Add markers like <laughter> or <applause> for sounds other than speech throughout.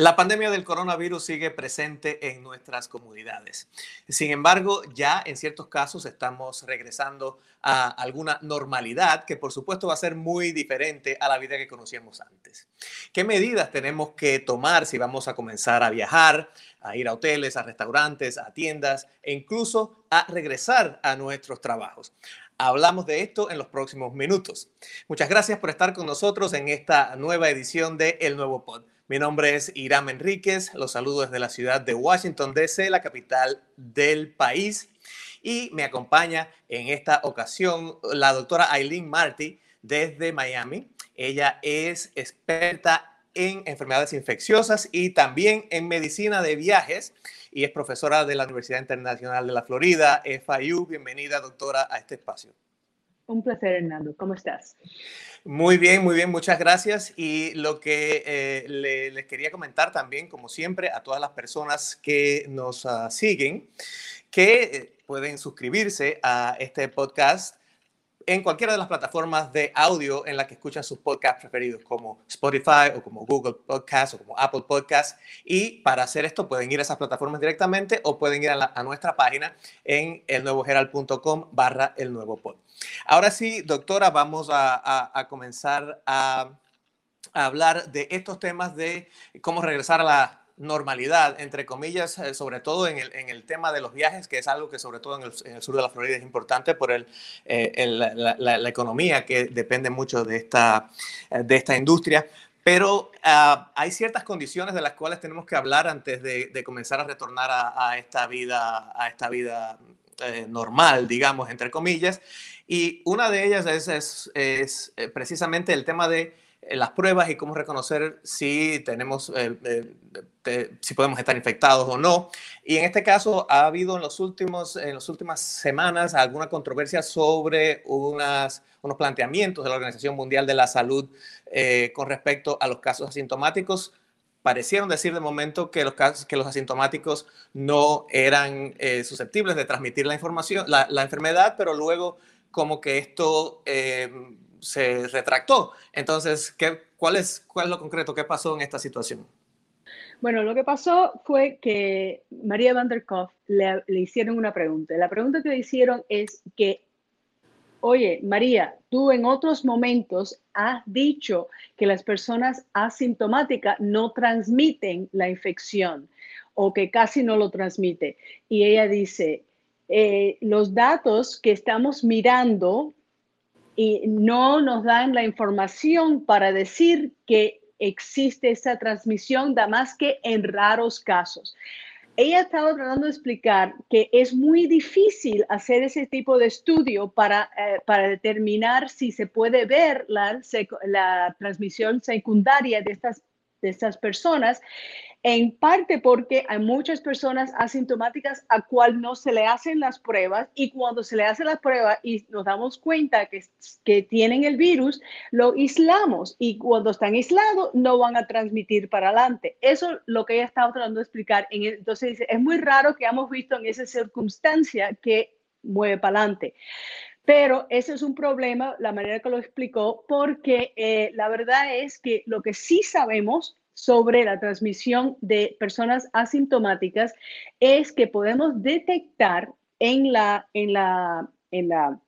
La pandemia del coronavirus sigue presente en nuestras comunidades. Sin embargo, ya en ciertos casos estamos regresando a alguna normalidad que por supuesto va a ser muy diferente a la vida que conocíamos antes. ¿Qué medidas tenemos que tomar si vamos a comenzar a viajar, a ir a hoteles, a restaurantes, a tiendas e incluso a regresar a nuestros trabajos? Hablamos de esto en los próximos minutos. Muchas gracias por estar con nosotros en esta nueva edición de El Nuevo Pod. Mi nombre es Iram Enríquez, los saludo desde la ciudad de Washington, D.C., la capital del país. Y me acompaña en esta ocasión la doctora Aileen Marty desde Miami. Ella es experta en enfermedades infecciosas y también en medicina de viajes y es profesora de la Universidad Internacional de la Florida, FIU. Bienvenida, doctora, a este espacio. Un placer, Hernando. ¿Cómo estás? Muy bien, muy bien, muchas gracias. Y lo que eh, les quería comentar también, como siempre, a todas las personas que nos uh, siguen, que eh, pueden suscribirse a este podcast en cualquiera de las plataformas de audio en la que escuchan sus podcasts preferidos, como Spotify o como Google Podcasts o como Apple Podcasts. Y para hacer esto pueden ir a esas plataformas directamente o pueden ir a, nuestra página en elnuevogeral.com barra el nuevo pod. Ahora sí, doctora, vamos a, comenzar a, a hablar de estos temas de cómo regresar a la normalidad, entre comillas, eh, sobre todo en el, en el, tema de los viajes, que es algo que sobre todo en el, sur de la Florida es importante por el, eh, la, economía que depende mucho de esta, eh, de esta industria. Pero ah, hay ciertas condiciones de las cuales tenemos que hablar antes de, comenzar a retornar a, esta vida, a esta vida normal, digamos, entre comillas. Y una de ellas es, es, es precisamente el tema de las pruebas y cómo reconocer si tenemos, eh, eh, si podemos estar infectados o no. Y en este caso ha habido en, los últimos, en las últimas semanas alguna controversia sobre unas, unos planteamientos de la Organización Mundial de la Salud con respecto a los casos asintomáticos. Parecieron decir de momento que los, casos, que los asintomáticos no eran susceptibles de transmitir la información, la, la, enfermedad, pero luego como que esto se retractó. Entonces, ¿qué, cuál, es, ¿cuál es lo concreto? ¿Qué pasó en esta situación? Bueno, lo que pasó fue que María Van der le, le, hicieron una pregunta. La pregunta que le hicieron es que, oye, María, tú en otros momentos has dicho que las personas asintomáticas no transmiten la infección o que casi no lo transmite. Y ella dice, eh, los datos que estamos mirando y no nos dan la información para decir que existe esa transmisión, da más que en raros casos. Ella estaba tratando de explicar que es muy difícil hacer ese tipo de estudio para, eh, para determinar si se puede ver la, la transmisión secundaria de estas, de estas personas en parte porque hay muchas personas asintomáticas a cual no se le hacen las pruebas y cuando se le hacen las pruebas y nos damos cuenta que, que tienen el virus, lo aislamos y cuando están aislados no van a transmitir para adelante. Eso es lo que ella estaba tratando de explicar. Entonces dice, es muy raro que hemos visto en esa circunstancia que mueve para adelante. Pero ese es un problema, la manera que lo explicó, porque eh, la verdad es que lo que sí sabemos sobre la transmisión de personas asintomáticas es que podemos detectar en la, en la, en la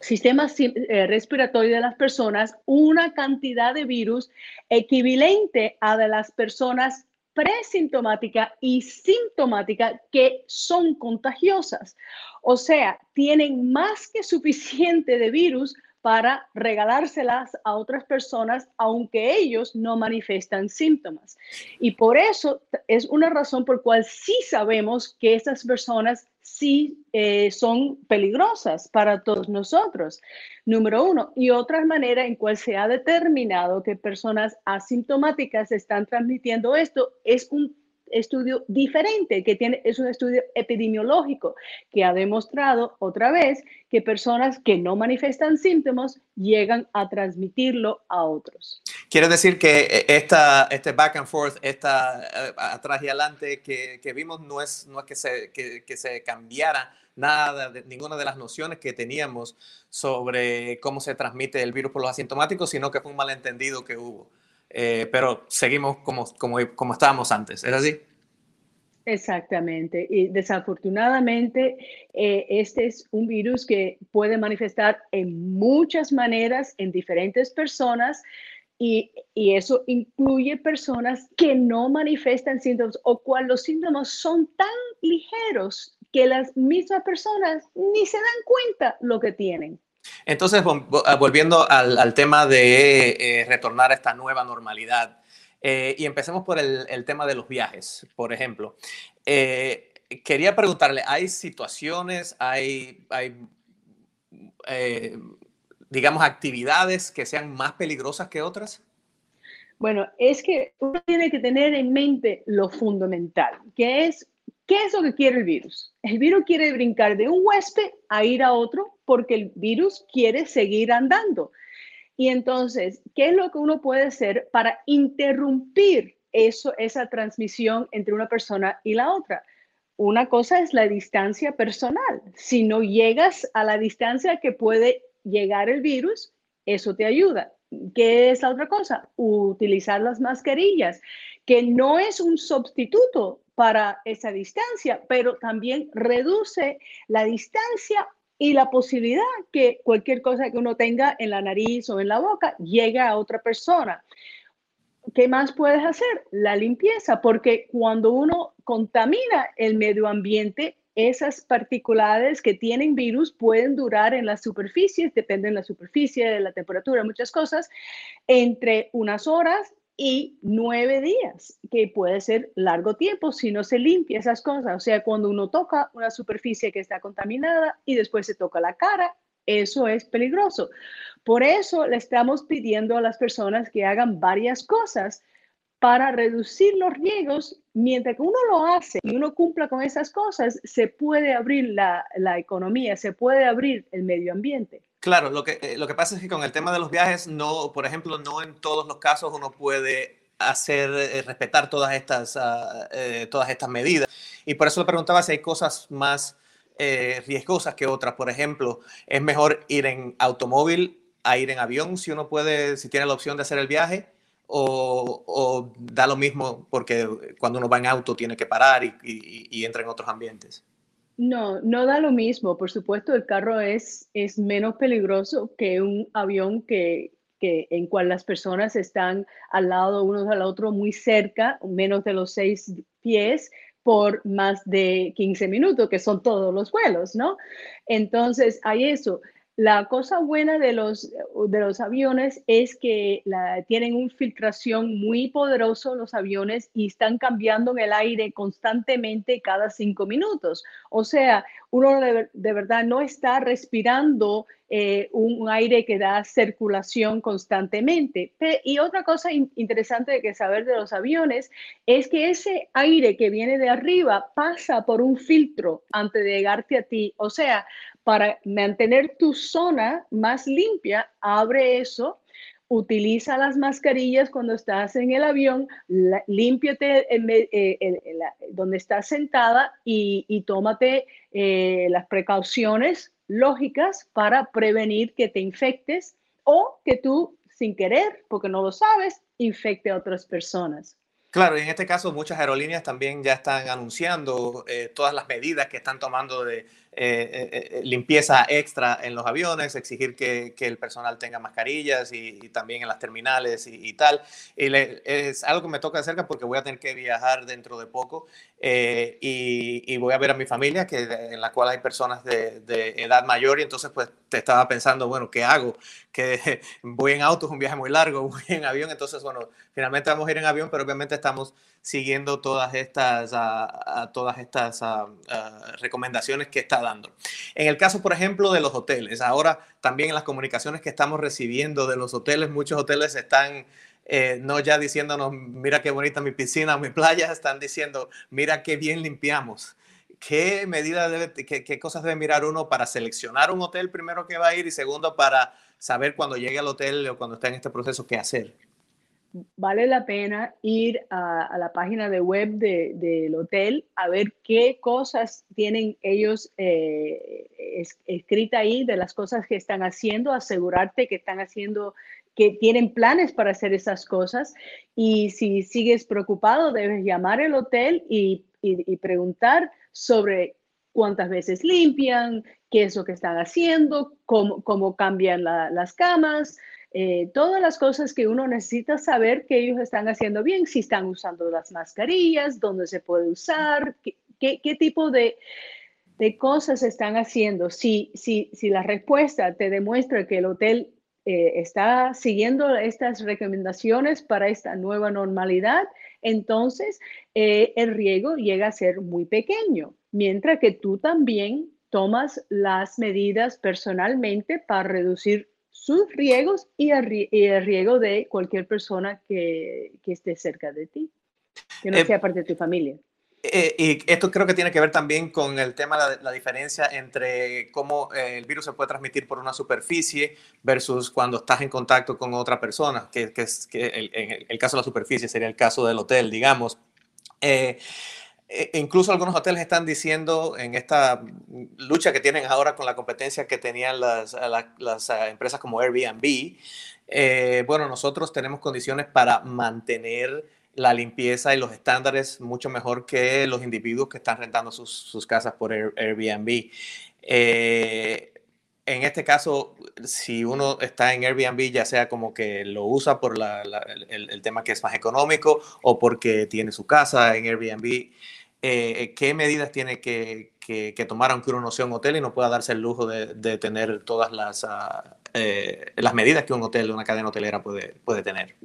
sistema eh, respiratorio de las personas una cantidad de virus equivalente a de las personas presintomática y sintomática que son contagiosas. O sea, tienen más que suficiente de virus para regalárselas a otras personas, aunque ellos no manifiestan síntomas. Y por eso es una razón por cual sí sabemos que esas personas sí eh, son peligrosas para todos nosotros, número uno. Y otra manera en cual se ha determinado que personas asintomáticas están transmitiendo esto es un estudio diferente, que tiene, es un estudio epidemiológico que ha demostrado otra vez que personas que no manifiestan síntomas llegan a transmitirlo a otros. Quiere decir que eh, esta, este back and forth, esta eh, atrás y adelante que, que, vimos no es, no es que, se, que, que se cambiara nada, de, ninguna de las nociones que teníamos sobre cómo se transmite el virus por los asintomáticos, sino que fue un malentendido que hubo. Pero seguimos como, como, como estábamos antes. ¿Es así? Exactamente. Y desafortunadamente, eh, este es un virus que puede manifestar en muchas maneras en diferentes personas y, y, eso incluye personas que no manifestan síntomas o cual los síntomas son tan ligeros que las mismas personas ni se dan cuenta lo que tienen. Entonces, ah, volviendo al, tema de eh, retornar a esta nueva normalidad, eh, y empecemos por el, tema de los viajes, por ejemplo. Eh, quería preguntarle, ¿hay situaciones, hay, hay digamos, actividades que sean más peligrosas que otras? Bueno, es que uno tiene que tener en mente lo fundamental, que es, ¿qué es lo que quiere el virus? El virus quiere brincar de un huésped a ir a otro porque el virus quiere seguir andando. Y entonces, ¿qué es lo que uno puede hacer para interrumpir eso, esa transmisión entre una persona y la otra? Una cosa es la distancia personal. Si no llegas a la distancia que puede llegar el virus, eso te ayuda. ¿Qué es la otra cosa? Utilizar las mascarillas, que no es un sustituto para esa distancia, pero también reduce la distancia y la posibilidad que cualquier cosa que uno tenga en la nariz o en la boca llegue a otra persona. ¿Qué más puedes hacer? La limpieza, porque cuando uno contamina el medio ambiente, esas particulares que tienen virus pueden durar en las superficies, depende de la superficie, de la temperatura, muchas cosas, entre unas horas y nueve días, que puede ser largo tiempo si no se limpia esas cosas. O sea, cuando uno toca una superficie que está contaminada y después se toca la cara, eso es peligroso. Por eso le estamos pidiendo a las personas que hagan varias cosas para reducir los riesgos. Mientras que uno lo hace y uno cumpla con esas cosas, se puede abrir la, la economía, se puede abrir el medio ambiente. Claro, lo que, eh, lo que pasa es que con el tema de los viajes, no, por ejemplo, no en todos los casos uno puede hacer eh, respetar todas estas, ah, eh, todas estas medidas. Y por eso le preguntaba si hay cosas más riesgosas que otras. Por ejemplo, es mejor ir en automóvil a ir en avión si uno puede, si tiene la opción de hacer el viaje. O, da lo mismo porque cuando uno va en auto tiene que parar y, y entra en otros ambientes. No, no da lo mismo. Por supuesto, el carro es, es menos peligroso que un avión que, que, en cual las personas están al lado unos al otro muy cerca, menos de los seis pies, por más de 15 minutos, que son todos los vuelos, ¿no? Entonces, hay eso. La cosa buena de los, de los aviones es que tienen una filtración muy poderoso los aviones y están cambiando el aire constantemente cada cinco minutos. O sea, uno de, verdad no está respirando eh, un, aire que da circulación constantemente. Y otra cosa interesante de que saber de los aviones es que ese aire que viene de arriba pasa por un filtro antes de llegarte a ti. O sea, para mantener tu zona más limpia, abre eso, utiliza las mascarillas cuando estás en el avión, límpiate eh, donde estás sentada y, tómate eh, las precauciones lógicas para prevenir que te infectes o que tú, sin querer, porque no lo sabes, infecte a otras personas. Claro, y en este caso muchas aerolíneas también ya están anunciando eh, todas las medidas que están tomando de eh, eh, eh, limpieza extra en los aviones, exigir que, que el personal tenga mascarillas y, también en las terminales y, tal. Y es algo que me toca de cerca porque voy a tener que viajar dentro de poco y, y, voy a ver a mi familia, que, en la cual hay personas de, de, edad mayor y entonces pues te estaba pensando, bueno, ¿qué hago? Que <laughs> voy en auto, es un viaje muy largo, <laughs> voy en avión, entonces bueno, finalmente vamos a ir en avión, pero obviamente estamos siguiendo todas estas, a, todas estas recomendaciones que está En el caso, por ejemplo, de los hoteles, ahora también en las comunicaciones que estamos recibiendo de los hoteles, muchos hoteles están eh, no ya diciéndonos, mira qué bonita mi piscina, mi playa, están diciendo, mira qué bien limpiamos. ¿Qué medidas debe, qué, qué cosas debe mirar uno para seleccionar un hotel primero que va a ir y segundo para saber cuando llegue al hotel o cuando está en este proceso qué hacer? Vale la pena ir a, la página de web del hotel a ver qué cosas tienen ellos eh, escrita ahí de las cosas que están haciendo, asegurarte que están haciendo que tienen planes para hacer esas cosas. Y si sigues preocupado, debes llamar al hotel y, preguntar sobre cuántas veces limpian, qué es lo que están haciendo, cómo, cómo cambian las camas, eh, todas las cosas que uno necesita saber que ellos están haciendo bien, si están usando las mascarillas, dónde se puede usar, qué, qué, tipo de, de, cosas están haciendo. Si, si, si la respuesta te demuestra que el hotel eh, está siguiendo estas recomendaciones para esta nueva normalidad, entonces eh, el riego llega a ser muy pequeño, mientras que tú también tomas las medidas personalmente para reducir sus riegos y el, riego de cualquier persona que, esté cerca de ti, que no eh, sea parte de tu familia. Eh, y esto creo que tiene que ver también con el tema de la, diferencia entre cómo eh, el virus se puede transmitir por una superficie versus cuando estás en contacto con otra persona, que, es que el, el, caso de la superficie sería el caso del hotel, digamos. E, e incluso algunos hoteles están diciendo en esta lucha que tienen ahora con la competencia que tenían las, las, empresas como Airbnb, eh, bueno, nosotros tenemos condiciones para mantener la limpieza y los estándares mucho mejor que los individuos que están rentando sus, sus casas por Airbnb. Eh, en este caso, si uno está en Airbnb, ya sea como que lo usa por la, el, tema que es más económico o porque tiene su casa en Airbnb, eh, qué medidas tiene que, tomar aunque uno no sea un hotel y no pueda darse el lujo de, tener todas las, eh, las medidas que un hotel, una cadena hotelera puede tener.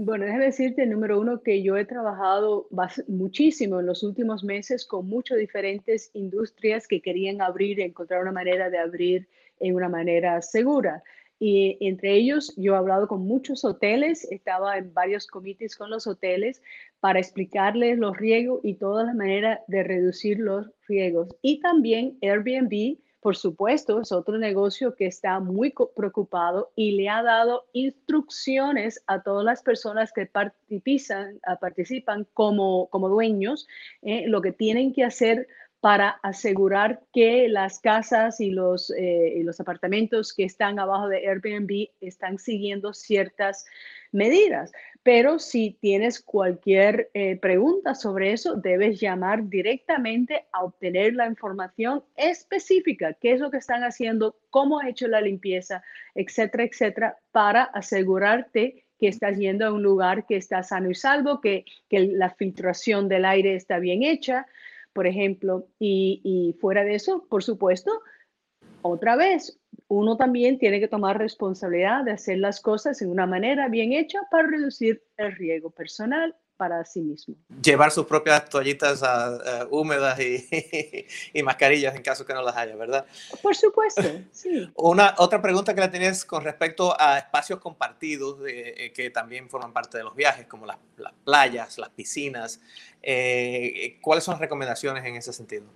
Bueno, déjame decirte, número uno, que yo he trabajado muchísimo en los últimos meses con muchas diferentes industrias que querían abrir, encontrar una manera de abrir en una manera segura. Y entre ellos, yo he hablado con muchos hoteles, estaba en varios comités con los hoteles para explicarles los riegos y todas las maneras de reducir los riegos. Y también Airbnb, por supuesto, es otro negocio que está muy preocupado y le ha dado instrucciones a todas las personas que participan, participan como, como dueños, eh, lo que tienen que hacer para asegurar que las casas y los, eh, apartamentos que están abajo de Airbnb están siguiendo ciertas medidas. Pero si tienes cualquier eh, pregunta sobre eso, debes llamar directamente a obtener la información específica, qué es lo que están haciendo, cómo ha hecho la limpieza, etcétera, etcétera, para asegurarte que estás yendo a un lugar que está sano y salvo, que la filtración del aire está bien hecha, por ejemplo, y, fuera de eso, por supuesto, otra vez, uno también tiene que tomar responsabilidad de hacer las cosas en una manera bien hecha para reducir el riesgo personal para sí mismo. Llevar sus propias toallitas ah, ah, húmedas <laughs> y, mascarillas en caso que no las haya, ¿verdad? Por supuesto, sí. Una, otra pregunta que la tienes con respecto a espacios compartidos eh, que también forman parte de los viajes, como las, playas, las piscinas. Eh, ¿Cuáles son las recomendaciones en ese sentido?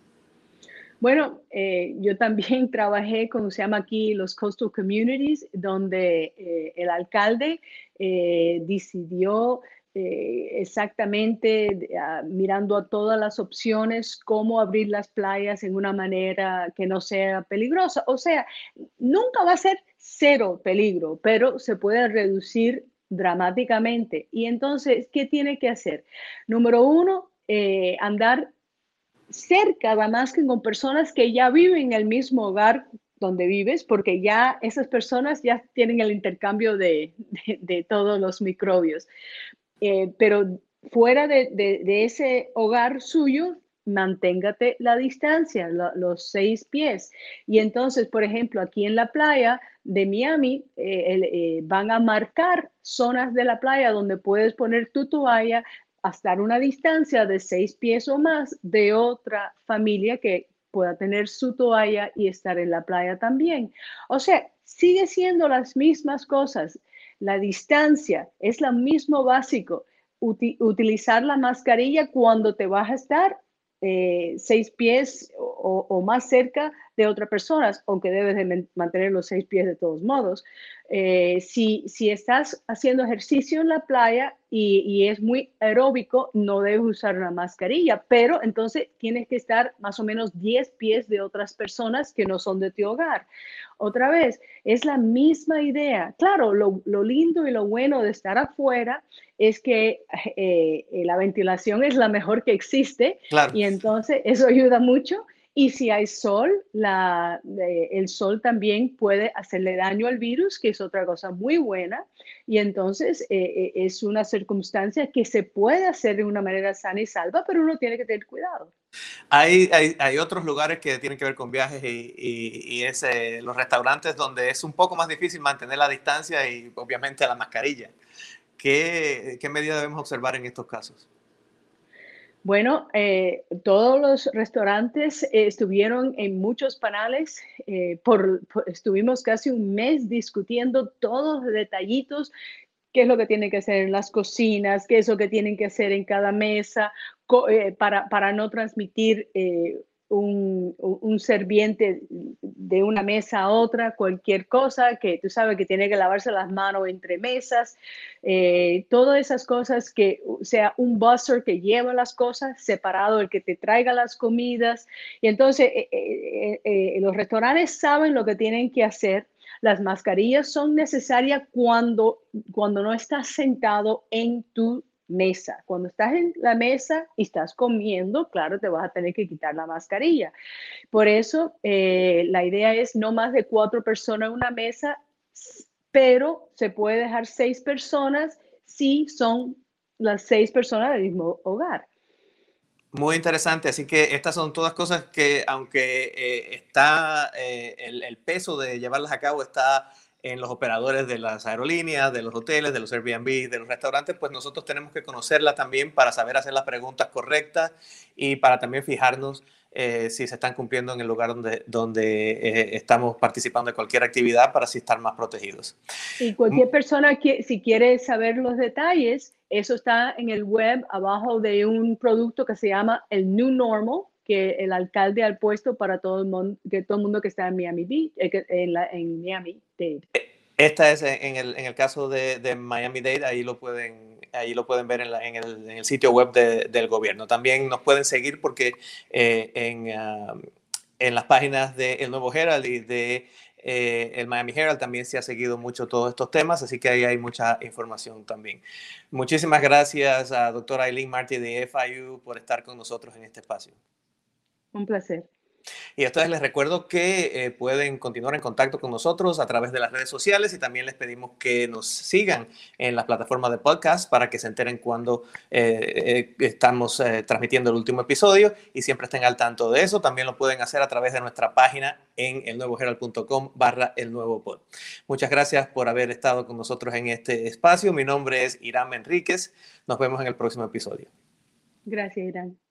Bueno, eh, yo también <laughs> trabajé con, se llama aquí los Coastal Communities, donde el alcalde decidió eh, exactamente ah, mirando a todas las opciones, cómo abrir las playas en una manera que no sea peligrosa. O sea, nunca va a ser cero peligro, pero se puede reducir dramáticamente. Y entonces, ¿qué tiene que hacer? Número uno, eh, andar cerca, además que con personas que ya viven en el mismo hogar donde vives, porque ya esas personas ya tienen el intercambio de, de todos los microbios. Eh, pero fuera de, ese hogar suyo, manténgate la distancia, los seis pies. Y entonces, por ejemplo, aquí en la playa de Miami, eh, eh, van a marcar zonas de la playa donde puedes poner tu toalla a estar una distancia de seis pies o más de otra familia que pueda tener su toalla y estar en la playa también. O sea, sigue siendo las mismas cosas la distancia es lo mismo básico. utilizar la mascarilla cuando te vas a estar eh, seis pies o, más cerca de otras personas, aunque debes de mantener los seis pies de todos modos. Eh, si, si estás haciendo ejercicio en la playa y, es muy aeróbico, no debes usar una mascarilla, pero entonces tienes que estar más o menos 10 pies de otras personas que no son de tu hogar. Otra vez, es la misma idea. Claro, lo, lindo y lo bueno de estar afuera es que eh, la ventilación es la mejor que existe y entonces eso ayuda mucho y si hay sol, la, el sol también puede hacerle daño al virus, que es otra cosa muy buena. Y entonces eh, eh, es una circunstancia que se puede hacer de una manera sana y salva, pero uno tiene que tener cuidado. Hay, hay, hay otros lugares que tienen que ver con viajes y, y, es eh, los restaurantes donde es un poco más difícil mantener la distancia y obviamente la mascarilla. ¿Qué, qué medida debemos observar en estos casos? Bueno, eh, todos los restaurantes eh, estuvieron en muchos panales. Eh, por, estuvimos casi un mes discutiendo todos los detallitos, qué es lo que tienen que hacer en las cocinas, qué es lo que tienen que hacer en cada mesa, para, para, no transmitir un, un, serviente de una mesa a otra, cualquier cosa, que tú sabes que tiene que lavarse las manos entre mesas, eh, todas esas cosas, que sea un busser que lleva las cosas, separado el que te traiga las comidas. Y entonces eh, eh, los restaurantes saben lo que tienen que hacer. Las mascarillas son necesarias cuando, cuando no estás sentado en tu mesa. Cuando estás en la mesa y estás comiendo, claro, te vas a tener que quitar la mascarilla. Por eso, eh, la idea es no más de cuatro personas en una mesa, pero se puede dejar seis personas si son las seis personas del mismo hogar. Muy interesante, así que estas son todas cosas que aunque eh, está eh, el, el, peso de llevarlas a cabo está en los operadores de las aerolíneas, de los hoteles, de los Airbnb, de los restaurantes, pues nosotros tenemos que conocerla también para saber hacer las preguntas correctas y para también fijarnos eh, si se están cumpliendo en el lugar donde, donde eh, estamos participando de cualquier actividad para así estar más protegidos. Y cualquier persona que si quiere saber los detalles, eso está en el web abajo de un producto que se llama el New Normal, que el alcalde ha puesto para todo el mundo que, todo el mundo que está en Miami Beach, eh, en, la, en Miami Dade. Esta es en el, en el caso de, de, Miami Dade, ahí lo pueden, ahí lo pueden ver en, la, en, el, en el, sitio web de, del gobierno. También nos pueden seguir porque eh, en, uh, en las páginas de El Nuevo Herald y de eh, el Miami Herald también se ha seguido mucho todos estos temas, así que ahí hay mucha información también. Muchísimas gracias a doctora Eileen Marty de FIU por estar con nosotros en este espacio. Un placer. Y entonces les recuerdo que eh, pueden continuar en contacto con nosotros a través de las redes sociales y también les pedimos que nos sigan en las plataformas de podcast para que se enteren cuando eh, eh, estamos transmitiendo el último episodio y siempre estén al tanto de eso. También lo pueden hacer a través de nuestra página en elnuevoherald.com barra el nuevo pod. Muchas gracias por haber estado con nosotros en este espacio. Mi nombre es Irán Enríquez. Nos vemos en el próximo episodio. Gracias, Irán.